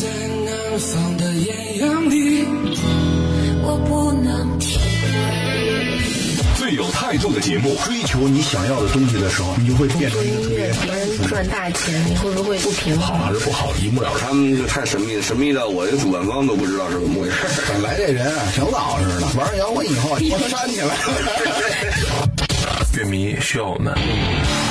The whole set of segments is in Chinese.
在南方的艳阳里，我不能停。最有态度的节目，追求你想要的东西的时候，你就会变成一个特别别人赚大钱，你会不会不平衡好？还是不好，一目了然。他们就太神秘了，神秘到我这主办方都不知道是怎么回事。本来这人啊，挺老实的，玩摇滚以后，我煽起来了。乐迷需要我们。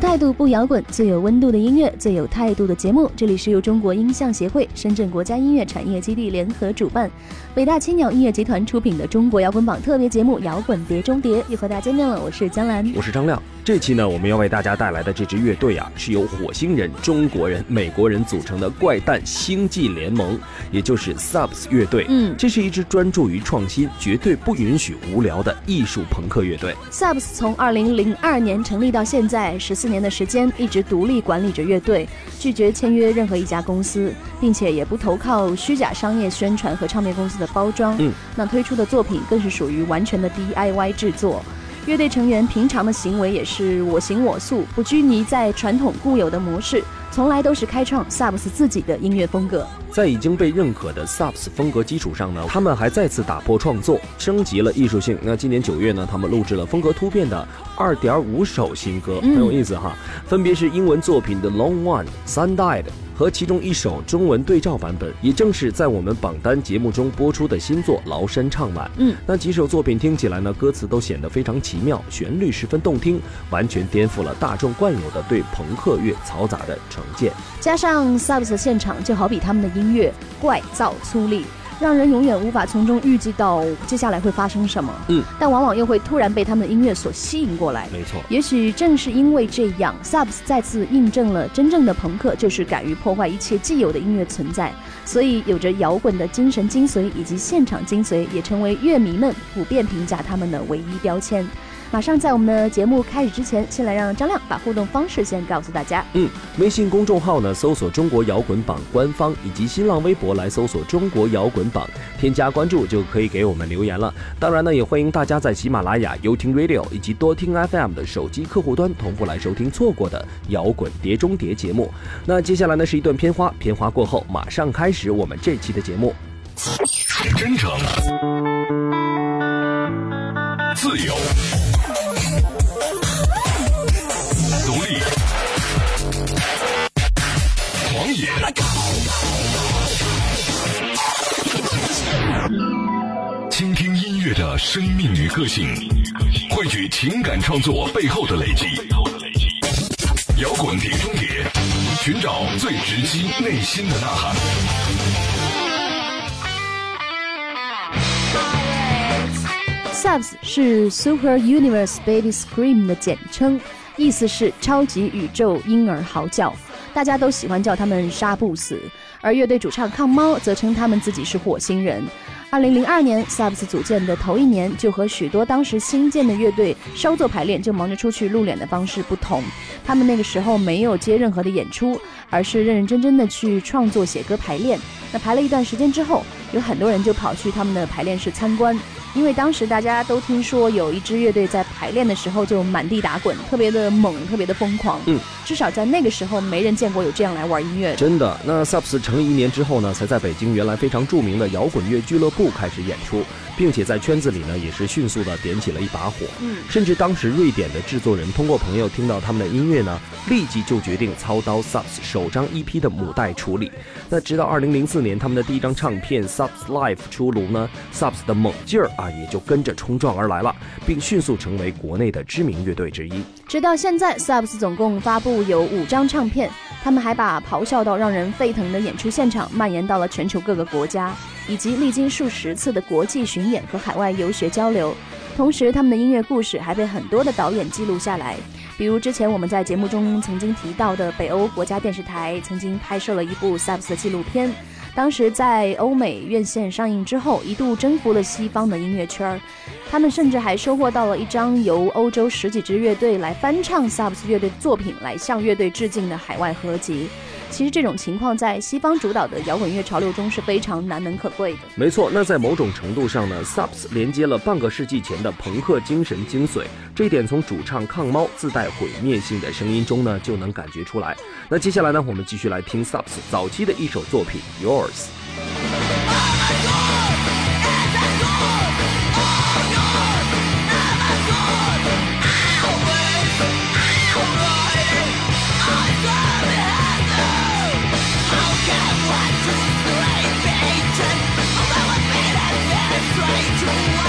态度不摇滚，最有温度的音乐，最有态度的节目。这里是由中国音像协会、深圳国家音乐产业基地联合主办，北大青鸟音乐集团出品的中国摇滚榜特别节目《摇滚碟中谍》又和大家见面了。我是江兰，我是张亮。这期呢，我们要为大家带来的这支乐队啊，是由火星人、中国人、美国人组成的怪诞星际联盟，也就是 Subs 乐队。嗯这是一支专注于创新、绝对不允许无聊的艺术朋克乐队。Subs 从二零零二年成立到现在十四年的时间，一直独立管理着乐队，拒绝签约任何一家公司，并且也不投靠虚假商业宣传和唱片公司的包装。嗯，那推出的作品更是属于完全的 DIY 制作。乐队成员平常的行为也是我行我素，不拘泥在传统固有的模式，从来都是开创 Subs 自己的音乐风格。在已经被认可的 Subs 风格基础上呢，他们还再次打破创作，升级了艺术性。那今年九月呢，他们录制了风格突变的二点五首新歌，嗯很有意思哈。分别是英文作品的《Long One》、《Sun Died》和其中一首中文对照版本，也正是在我们榜单节目中播出的新作《崂山唱晚》。嗯，那几首作品听起来呢，歌词都显得非常奇妙，旋律十分动听，完全颠覆了大众惯有的对朋克乐嘈杂的成见。加上 Subs 的现场，就好比他们的音乐怪噪粗粝，让人永远无法从中预计到接下来会发生什么。嗯，但往往又会突然被他们的音乐所吸引过来。没错。也许正是因为这样，Subs 再次印证了真正的朋克就是敢于破坏一切既有的音乐存在，所以有着摇滚的精神精髓以及现场精髓，也成为乐迷们普遍评价他们的唯一标签。马上在我们的节目开始之前，先来让张亮把互动方式先告诉大家。嗯，微信公众号呢搜索“中国摇滚榜”官方，以及新浪微博来搜索“中国摇滚榜”，添加关注就可以给我们留言了。当然呢，也欢迎大家在喜马拉雅、优听 Radio 以及多听 FM 的手机客户端同步来收听错过的摇滚碟中谍节目。那接下来呢是一段片花，片花过后马上开始我们这期的节目。真诚、自由、生命与个性，汇聚情感创作背后的累积。摇滚碟中谍，寻找最直击内心的呐喊。Subs 是 Super Universe Baby Scream 的简称，意思是超级宇宙婴儿嚎叫。大家都喜欢叫他们杀不死，而乐队主唱抗猫则称他们自己是火星人。二零零二年，Subs 组建的头一年，就和许多当时新建的乐队稍作排练就忙着出去露脸的方式不同。他们那个时候没有接任何的演出，而是认认真真的去创作、写歌、排练。那排了一段时间之后，有很多人就跑去他们的排练室参观，因为当时大家都听说有一支乐队在排练的时候就满地打滚，特别的猛，特别的疯狂。嗯，至少在那个时候，没人见过有这样来玩音乐的。真的，那 Subs 成立一年之后呢，才在北京原来非常著名的摇滚乐俱乐部开始演出，并且在圈子里呢也是迅速的点起了一把火。嗯，甚至当时瑞典的制作人通过朋友听到他们的音乐呢，立即就决定操刀 Subs 首张 EP 的母带处理。那直到2004年他们的第一张唱片 Subs Life 出炉呢，Subs 的猛劲儿啊也就跟着冲撞而来了，并迅速成为国内的知名乐队之一。直到现在，Subs 总共发布有五张唱片，他们还把咆哮到让人沸腾的演出现场蔓延到了全球各个国家，以及历经数十次的国际巡演和海外游学交流。同时，他们的音乐故事还被很多的导演记录下来，比如之前我们在节目中曾经提到的北欧国家电视台曾经拍摄了一部 Subs 的纪录片。当时在欧美院线上映之后，一度征服了西方的音乐圈儿。他们甚至还收获到了一张由欧洲十几支乐队来翻唱 Subs 乐队作品来向乐队致敬的海外合集。其实这种情况在西方主导的摇滚乐潮流中是非常难能可贵的。没错，那在某种程度上呢，Subs 连接了半个世纪前的朋克精神精髓，这一点从主唱抗猫自带毁灭性的声音中呢就能感觉出来。那接下来呢，我们继续来听 Subs 早期的一首作品《Yours》。Someone treats me like they did Although I've been a death right to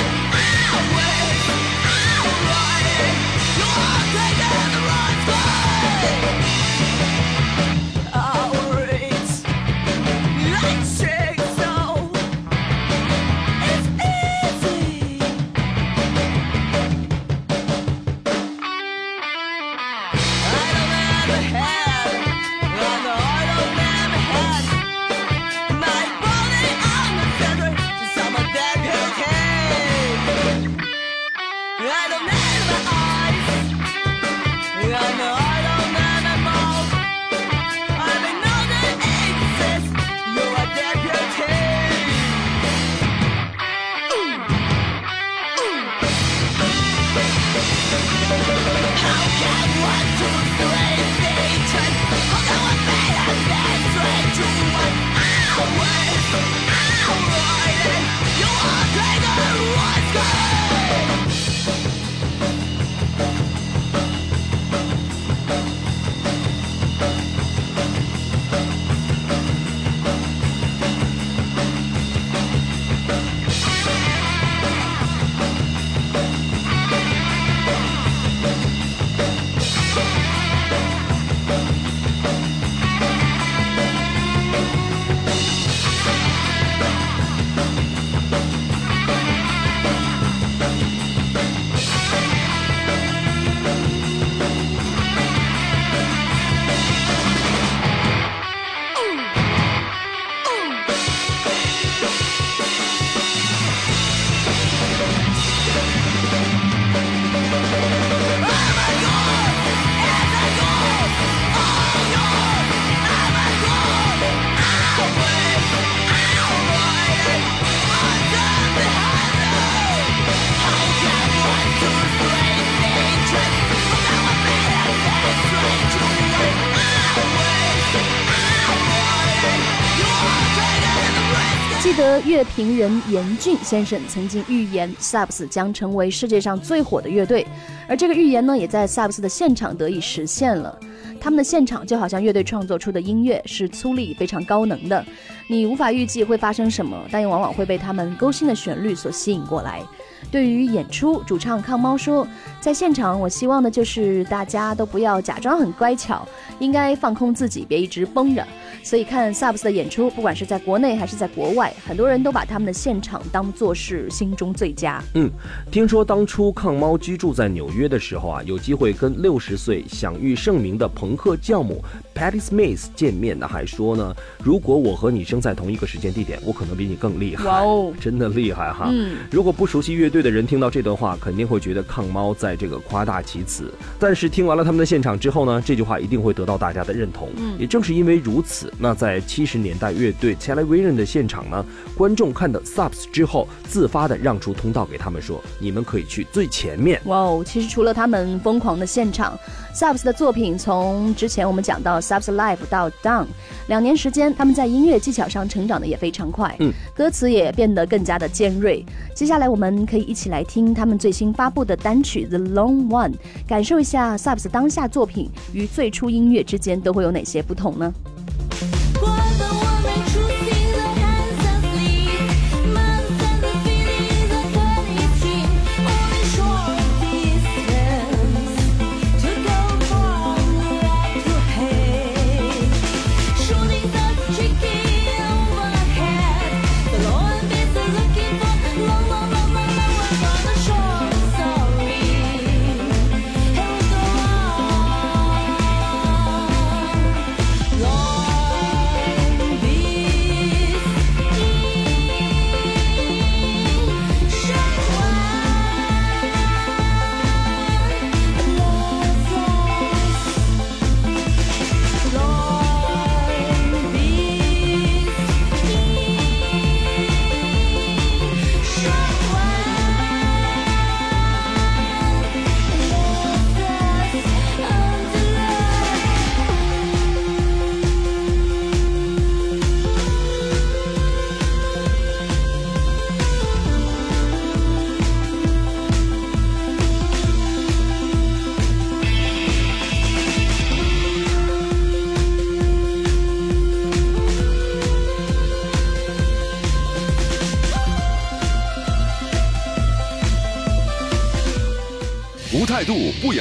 乐评人严俊先生曾经预言 Subs 将成为世界上最火的乐队，而这个预言呢，也在 Subs 的现场得以实现了。他们的现场就好像乐队创作出的音乐是粗粝、非常高能的，你无法预计会发生什么，但又往往会被他们勾心的旋律所吸引过来。对于演出，主唱康猫说，在现场我希望的就是大家都不要假装很乖巧，应该放空自己，别一直绷着。所以看 Subs 的演出，不管是在国内还是在国外，很多人都把他们的现场当做是心中最佳。嗯，听说当初抗猫居住在纽约的时候啊，有机会跟六十岁享誉盛名的朋克教母 Patti Smith 见面，呢还说呢，如果我和你生在同一个时间地点，我可能比你更厉害。哇哦，真的厉害哈！嗯，如果不熟悉乐队的人听到这段话，肯定会觉得抗猫在这个夸大其词。但是听完了他们的现场之后呢，这句话一定会得到大家的认同。嗯，也正是因为如此。那在七十年代乐队 Television 的现场呢，观众看到 Subs 之后，自发的让出通道给他们说：“你们可以去最前面。”哇哦！其实除了他们疯狂的现场，Subs 的作品从之前我们讲到 Subs Live 到 Down，两年时间，他们在音乐技巧上成长的也非常快，嗯，歌词也变得更加的尖锐。接下来我们可以一起来听他们最新发布的单曲 The Long One，感受一下 Subs 当下作品与最初音乐之间都会有哪些不同呢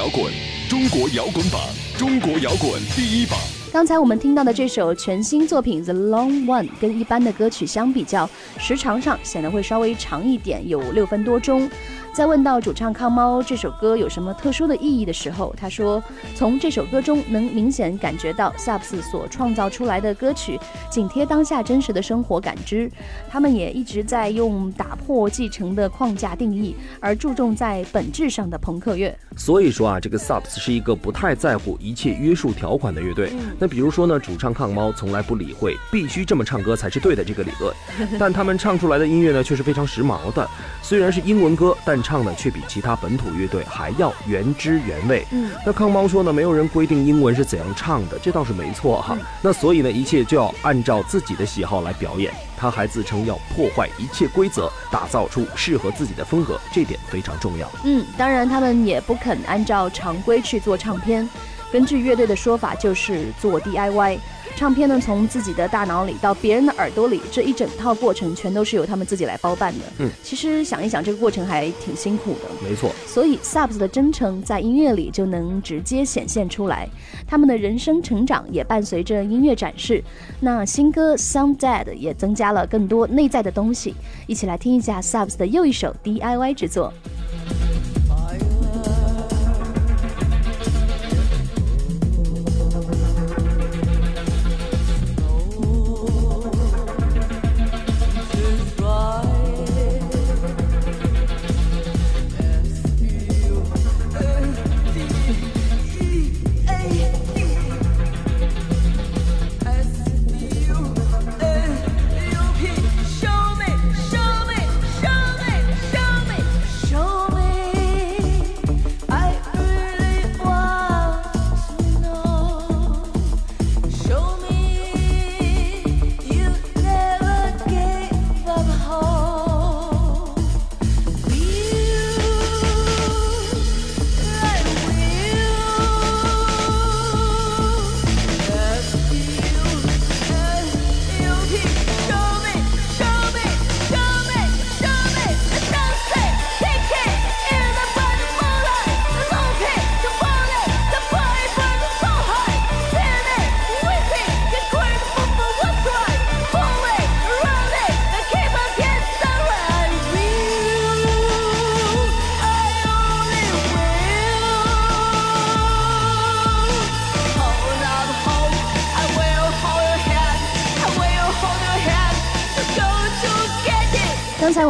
摇滚，中国摇滚榜，中国摇滚第一榜。刚才我们听到的这首全新作品《The Long One》，跟一般的歌曲相比较，时长上显得会稍微长一点，有六分多钟。在问到主唱康猫这首歌有什么特殊的意义的时候，他说：“从这首歌中能明显感觉到 Subs 所创造出来的歌曲紧贴当下真实的生活感知。他们也一直在用打破继承的框架定义，而注重在本质上的朋克乐。所以说啊，这个 Subs 是一个不太在乎一切约束条款的乐队。那比如说呢，主唱康猫从来不理会必须这么唱歌才是对的这个理论，但他们唱出来的音乐呢却是非常时髦的。虽然是英文歌，但唱的却比其他本土乐队还要原汁原味。嗯，那康猫说呢，没有人规定英文是怎样唱的，这倒是没错哈。那所以呢，一切就要按照自己的喜好来表演。他还自称要破坏一切规则，打造出适合自己的风格，这点非常重要。嗯，当然他们也不肯按照常规去做唱片，根据乐队的说法，就是做 DIY。唱片呢，从自己的大脑里到别人的耳朵里，这一整套过程全都是由他们自己来包办的。嗯，其实想一想，这个过程还挺辛苦的。没错，所以 Subs 的真诚在音乐里就能直接显现出来，他们的人生成长也伴随着音乐展示。那新歌《Sound Dead》也增加了更多内在的东西，一起来听一下 Subs 的又一首 DIY 制作。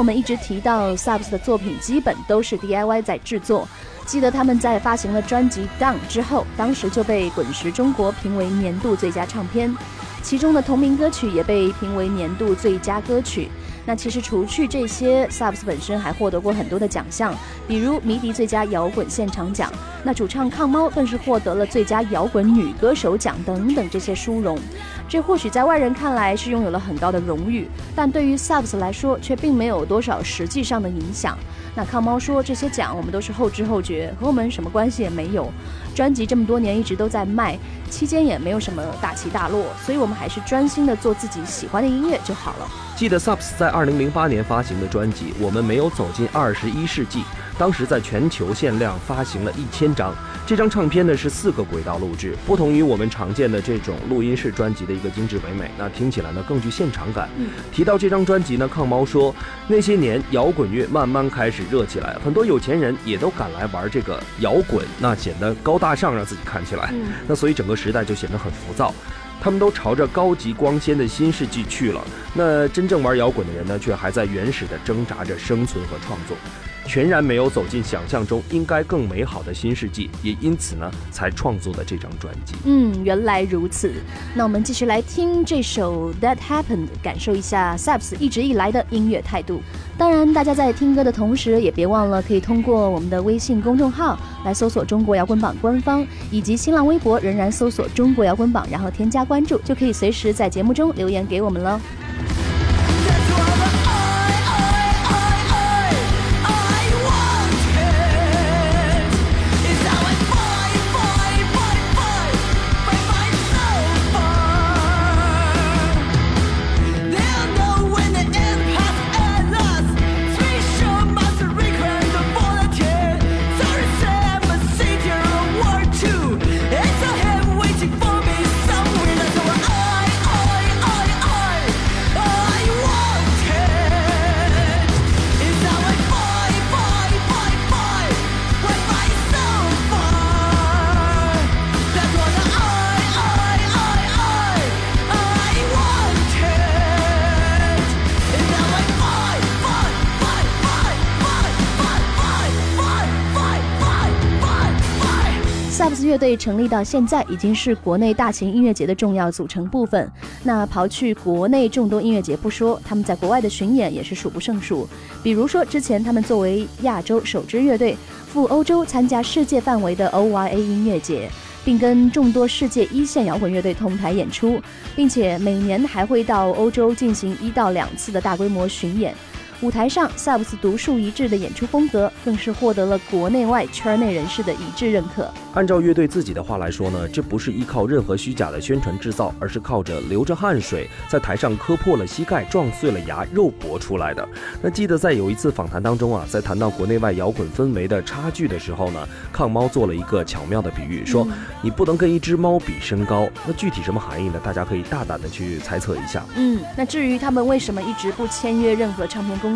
我们一直提到 Subs 的作品基本都是 DIY 在制作。记得他们在发行了专辑《Down》之后，当时就被滚石中国评为年度最佳唱片，其中的同名歌曲也被评为年度最佳歌曲。那其实除去这些，Subs 本身还获得过很多的奖项，比如迷笛最佳摇滚现场奖。那主唱抗猫更是获得了最佳摇滚女歌手奖等等这些殊荣。这或许在外人看来是拥有了很高的荣誉，但对于 Subs 来说却并没有多少实际上的影响。那康猫说这些奖我们都是后知后觉，和我们什么关系也没有。专辑这么多年一直都在卖，期间也没有什么大起大落，所以我们还是专心的做自己喜欢的音乐就好了。记得 Subs 在二零零八年发行的专辑《我们没有走进二十一世纪》，当时在全球限量发行了一千张。这张唱片呢是四个轨道录制，不同于我们常见的这种录音室专辑的一个精致唯美，那听起来呢更具现场感。提到这张专辑呢，抗猫说，那些年摇滚乐慢慢开始热起来，很多有钱人也都赶来玩这个摇滚，那显得高大上，让自己看起来，那所以整个时代就显得很浮躁。他们都朝着高级光鲜的新世纪去了，那真正玩摇滚的人呢，却还在原始的挣扎着生存和创作。全然没有走进想象中应该更美好的新世纪，也因此呢，才创作的这张专辑。嗯，原来如此。那我们继续来听这首《That Happened》，感受一下 Subs 一直以来的音乐态度。当然，大家在听歌的同时，也别忘了可以通过我们的微信公众号来搜索“中国摇滚榜”官方，以及新浪微博仍然搜索“中国摇滚榜”，然后添加关注，就可以随时在节目中留言给我们了。乐队成立到现在，已经是国内大型音乐节的重要组成部分。那刨去国内众多音乐节不说，他们在国外的巡演也是数不胜数。比如说，之前他们作为亚洲首支乐队赴欧洲参加世界范围的 OYA 音乐节，并跟众多世界一线摇滚乐队同台演出，并且每年还会到欧洲进行一到两次的大规模巡演。舞台上，萨布斯独树一帜的演出风格，更是获得了国内外圈内人士的一致认可。按照乐队自己的话来说呢，这不是依靠任何虚假的宣传制造，而是靠着流着汗水，在台上磕破了膝盖、撞碎了牙、肉搏出来的。那记得在有一次访谈当中啊，在谈到国内外摇滚氛围的差距的时候呢，抗猫做了一个巧妙的比喻，说你不能跟一只猫比身高。那具体什么含义呢？大家可以大胆的去猜测一下。嗯，那至于他们为什么一直不签约任何唱片公司，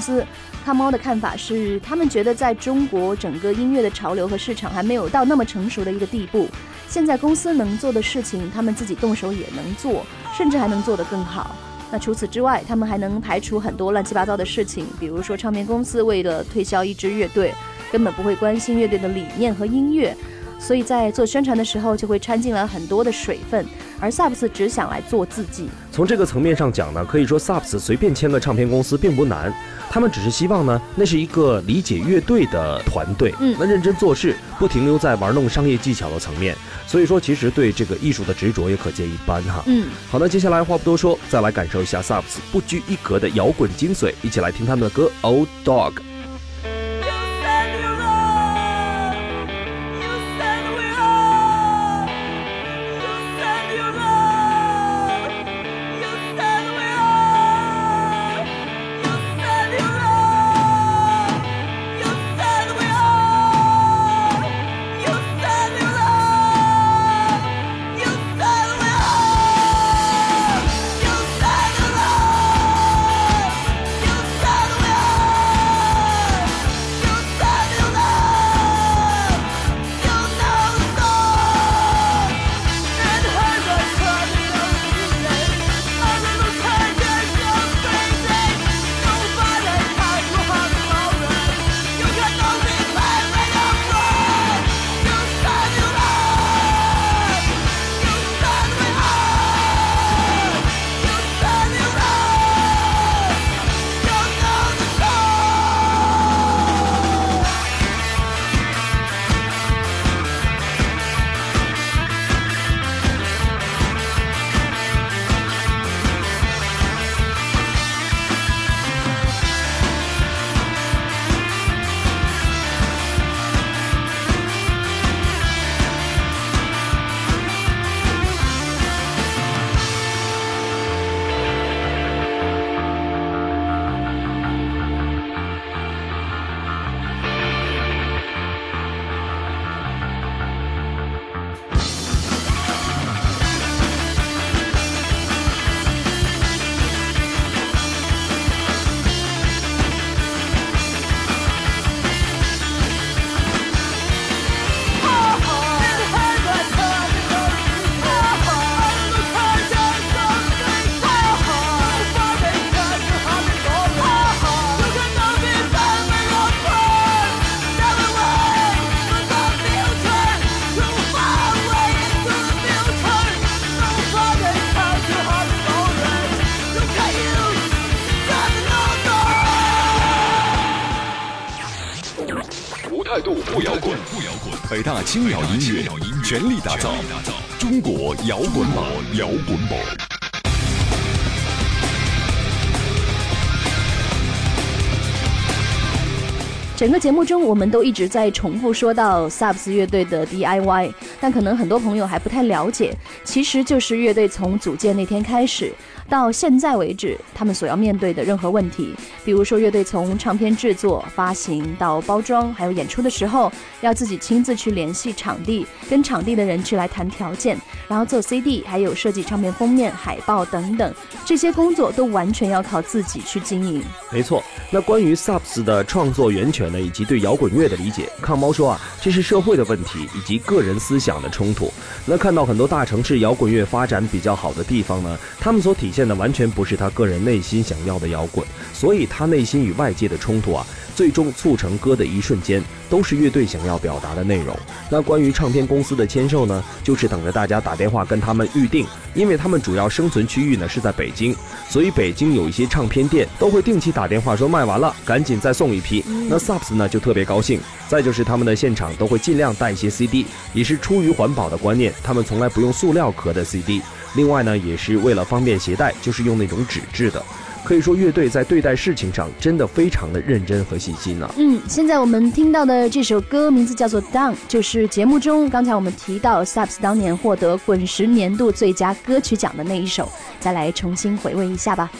抗猫的看法是，他们觉得在中国整个音乐的潮流和市场还没有到那么成熟的一个地步。现在公司能做的事情，他们自己动手也能做，甚至还能做得更好。那除此之外，他们还能排除很多乱七八糟的事情，比如说唱片公司为了推销一支乐队，根本不会关心乐队的理念和音乐。所以在做宣传的时候，就会掺进了很多的水分，而萨布斯只想来做自己。从这个层面上讲呢，可以说萨布斯随便签个唱片公司并不难，他们只是希望呢，那是一个理解乐队的团队，嗯，那认真做事，不停留在玩弄商业技巧的层面。所以说，其实对这个艺术的执着也可见一斑哈。嗯，好，那接下来话不多说，再来感受一下萨布斯不拘一格的摇滚精髓，一起来听他们的歌《Old Dog》。摇滚不摇滚北大青鸟音乐全力打造中国摇滚榜，摇滚榜。整个节目中，我们都一直在重复说到萨布斯乐队的 DIY，但可能很多朋友还不太了解，其实就是乐队从组建那天开始。到现在为止，他们所要面对的任何问题，比如说乐队从唱片制作、发行到包装，还有演出的时候，要自己亲自去联系场地，跟场地的人去来谈条件，然后做 CD，还有设计唱片封面、海报等等，这些工作都完全要靠自己去经营。没错，那关于 Subs 的创作源泉呢，以及对摇滚乐的理解，抗猫说啊，这是社会的问题以及个人思想的冲突。那看到很多大城市摇滚乐发展比较好的地方呢，他们所体现的完全不是他个人内心想要的摇滚，所以他内心与外界的冲突啊。最终促成歌的一瞬间，都是乐队想要表达的内容。那关于唱片公司的签售呢，就是等着大家打电话跟他们预定，因为他们主要生存区域呢是在北京，所以北京有一些唱片店都会定期打电话说卖完了，赶紧再送一批。那 Subs 呢就特别高兴。再就是他们的现场都会尽量带一些 CD，也是出于环保的观念，他们从来不用塑料壳的 CD。另外呢，也是为了方便携带，就是用那种纸质的。可以说，乐队在对待事情上真的非常的认真和细心呢。嗯，现在我们听到的这首歌名字叫做《Down》，就是节目中刚才我们提到 Subs 当年获得滚石年度最佳歌曲奖的那一首，再来重新回味一下吧。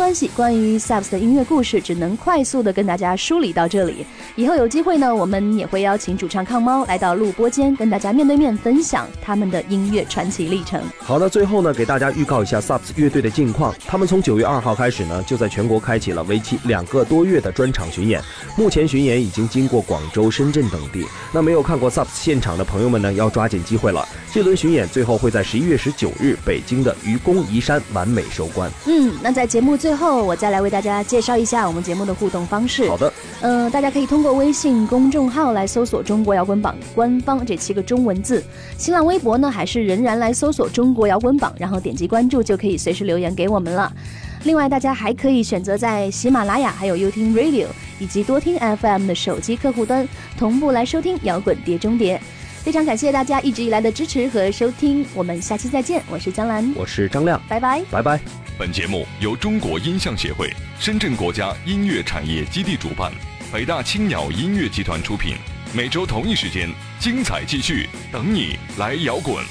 关系，关于 Subs 的音乐故事只能快速的跟大家梳理到这里。以后有机会呢，我们也会邀请主唱康猫来到录播间，跟大家面对面分享他们的音乐传奇历程。好的，最后呢，给大家预告一下 Subs 乐队的近况。他们从九月二号开始呢，就在全国开启了为期两个多月的专场巡演。目前巡演已经经过广州、深圳等地。那没有看过 Subs 现场的朋友们呢，要抓紧机会了。这轮巡演最后会在十一月十九日北京的愚公移山完美收官。嗯，那在节目最后，我再来为大家介绍一下我们节目的互动方式。好的，嗯，大家可以通过微信公众号来搜索“中国摇滚榜”官方这七个中文字，新浪微博呢还是仍然来搜索“中国摇滚榜”，然后点击关注就可以随时留言给我们了。另外，大家还可以选择在喜马拉雅、还有优听 Radio 以及多听 FM 的手机客户端同步来收听摇滚碟中谍。非常感谢大家一直以来的支持和收听，我们下期再见。我是江兰，我是张亮，拜拜，拜拜。本节目由中国音像协会、深圳国家音乐产业基地主办，北大青鸟音乐集团出品。每周同一时间，精彩继续，等你来摇滚。